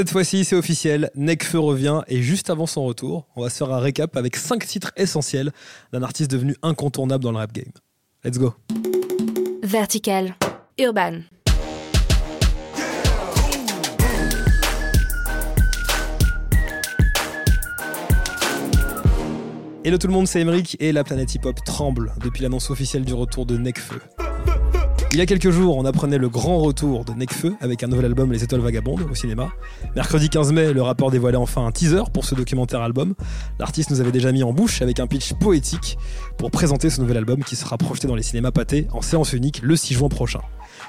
Cette fois-ci, c'est officiel, Nekfeu revient et juste avant son retour, on va se faire un récap avec 5 titres essentiels d'un artiste devenu incontournable dans le rap game. Let's go. Vertical. Urban. Hello tout le monde, c'est Emeric et la planète hip-hop tremble depuis l'annonce officielle du retour de Nekfeu. Il y a quelques jours, on apprenait le grand retour de Nekfeu avec un nouvel album Les Étoiles Vagabondes au cinéma. Mercredi 15 mai, le rappeur dévoilait enfin un teaser pour ce documentaire album. L'artiste nous avait déjà mis en bouche avec un pitch poétique pour présenter ce nouvel album qui sera projeté dans les cinémas pâtés en séance unique le 6 juin prochain.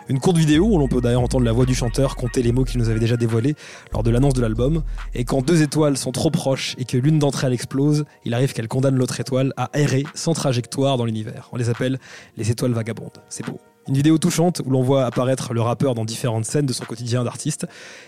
Une courte vidéo où l'on peut d'ailleurs entendre la voix du chanteur compter les mots qu'il nous avait déjà dévoilés lors de l'annonce de l'album. Et quand deux étoiles sont trop proches et que l'une d'entre elles explose, il arrive qu'elle condamne l'autre étoile à errer sans trajectoire dans l'univers. On les appelle les étoiles vagabondes. C'est beau. Une vidéo touchante où l'on voit apparaître le rappeur dans différentes scènes de son quotidien d'artiste.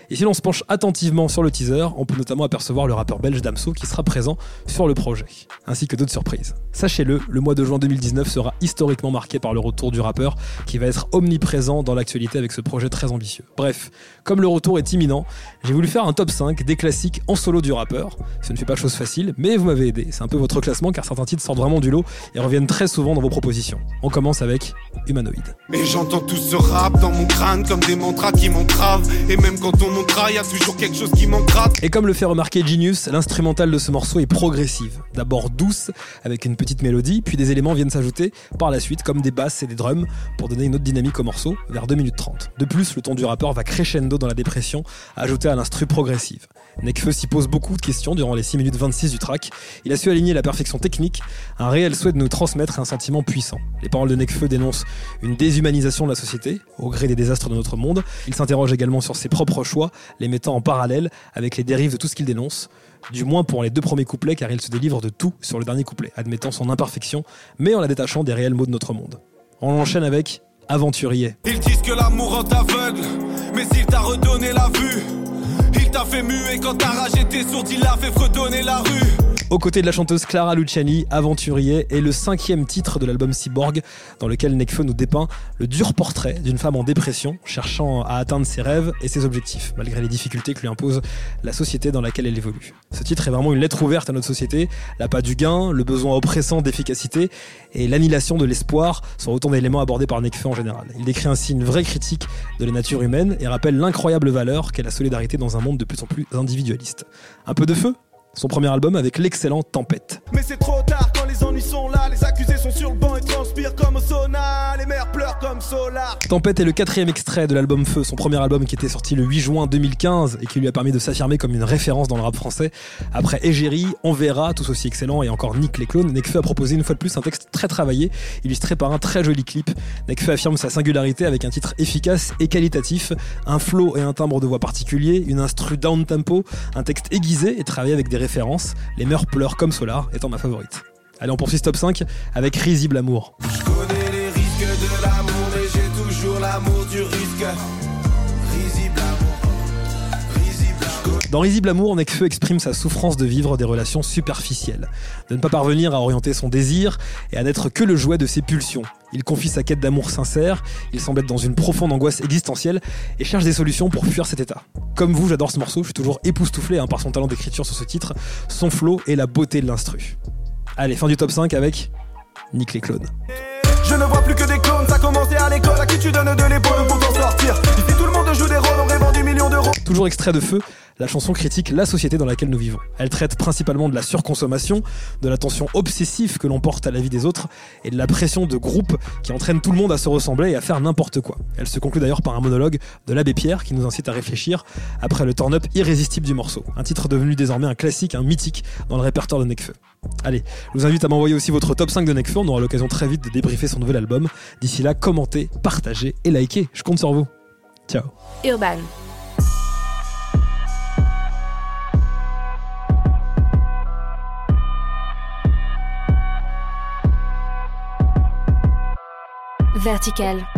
Et si l'on se penche attentivement sur le teaser, on peut notamment apercevoir le rappeur belge Damso qui sera présent sur le projet, ainsi que d'autres surprises. Sachez-le, le mois de juin 2019 sera historiquement marqué par le retour du rappeur qui va être omniprésent dans l'actualité avec ce projet très ambitieux. Bref, comme le retour est imminent, j'ai voulu faire un top 5 des classiques en solo du rappeur. Ce ne fait pas chose facile, mais vous m'avez aidé. C'est un peu votre classement car certains titres sortent vraiment du lot et reviennent très souvent dans vos propositions. On commence avec Humanoid. Mais j'entends tout ce rap dans mon crâne comme des mantras qui m'entravent. Et même quand on montra, y a toujours quelque chose qui manque Et comme le fait remarquer Genius, l'instrumental de ce morceau est progressive. D'abord douce, avec une petite mélodie, puis des éléments viennent s'ajouter par la suite, comme des basses et des drums, pour donner une autre dynamique au morceau, vers 2 minutes 30. De plus, le ton du rappeur va crescendo dans la dépression, ajouté à l'instru progressive. Nekfeu s'y pose beaucoup de questions durant les 6 minutes 26 du track. Il a su aligner la perfection technique, un réel souhait de nous transmettre un sentiment puissant. Les paroles de Nekfeu dénoncent une déshumanisation de la société, au gré des désastres de notre monde. Il s'interroge également sur ses propres choix, les mettant en parallèle avec les dérives de tout ce qu'il dénonce. Du moins pour les deux premiers couplets, car il se délivre de tout sur le dernier couplet, admettant son imperfection, mais en la détachant des réels mots de notre monde. On enchaîne avec Aventurier. Ils disent que l'amour rend aveugle, mais il t'a redonné la vue. Il t'a fait muer quand ta rage était sourde, il a fait fredonner la rue. Aux côtés de la chanteuse Clara Luciani, Aventurier est le cinquième titre de l'album Cyborg, dans lequel Nekfeu nous dépeint le dur portrait d'une femme en dépression, cherchant à atteindre ses rêves et ses objectifs, malgré les difficultés que lui impose la société dans laquelle elle évolue. Ce titre est vraiment une lettre ouverte à notre société, l'appât du gain, le besoin oppressant d'efficacité et l'annihilation de l'espoir sont autant d'éléments abordés par Nekfeu en général. Il décrit ainsi une vraie critique de la nature humaine et rappelle l'incroyable valeur qu'est la solidarité dans un monde de plus en plus individualiste. Un peu de feu? Son premier album avec l'excellent Tempête. Les ennuis sont là, les accusés sont sur le banc et transpirent comme au les mères pleurent comme Solar. Tempête est le quatrième extrait de l'album Feu, son premier album qui était sorti le 8 juin 2015 et qui lui a permis de s'affirmer comme une référence dans le rap français. Après Égérie, On verra, tous aussi excellent, et encore Nick les clones, Nekfeu a proposé une fois de plus un texte très travaillé, illustré par un très joli clip. Nekfeu affirme sa singularité avec un titre efficace et qualitatif, un flow et un timbre de voix particulier, une instru down tempo, un texte aiguisé et travaillé avec des référence, Les meurs pleurent comme Solar étant ma favorite. Allez, on poursuit ce top 5 avec Risible Amour. Je connais les risques de l'amour, mais j'ai toujours l'amour du risque. Risible Amour. Dans Risible Amour, Nekfeu exprime sa souffrance de vivre des relations superficielles, de ne pas parvenir à orienter son désir et à n'être que le jouet de ses pulsions. Il confie sa quête d'amour sincère, il semble être dans une profonde angoisse existentielle et cherche des solutions pour fuir cet état. Comme vous, j'adore ce morceau, je suis toujours époustouflé hein, par son talent d'écriture sur ce titre, son flow et la beauté de l'instru. Allez, fin du top 5 avec Nick les clones. Je ne vois plus que des clones, ça commencé à l'école, à qui tu donnes de l'épaule pour t'en sortir? Ici tout le monde joue des rôles, on rêve du millions d'euros. Toujours extrait de feu, la chanson critique la société dans laquelle nous vivons. Elle traite principalement de la surconsommation, de l'attention obsessive que l'on porte à la vie des autres et de la pression de groupe qui entraîne tout le monde à se ressembler et à faire n'importe quoi. Elle se conclut d'ailleurs par un monologue de l'abbé Pierre qui nous incite à réfléchir après le turn-up irrésistible du morceau. Un titre devenu désormais un classique, un mythique dans le répertoire de Nekfeu. Allez, je vous invite à m'envoyer aussi votre top 5 de Nekfeu, on aura l'occasion très vite de débriefer son nouvel album. D'ici là, commentez, partagez et likez, je compte sur vous. Ciao. Urban. Vertical.